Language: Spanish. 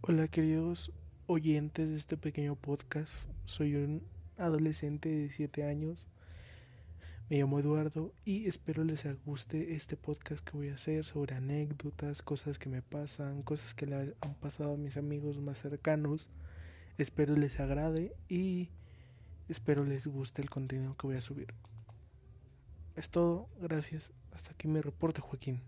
Hola queridos oyentes de este pequeño podcast, soy un adolescente de 7 años, me llamo Eduardo y espero les guste este podcast que voy a hacer sobre anécdotas, cosas que me pasan, cosas que le han pasado a mis amigos más cercanos, espero les agrade y espero les guste el contenido que voy a subir. Es todo, gracias, hasta aquí mi reporte Joaquín.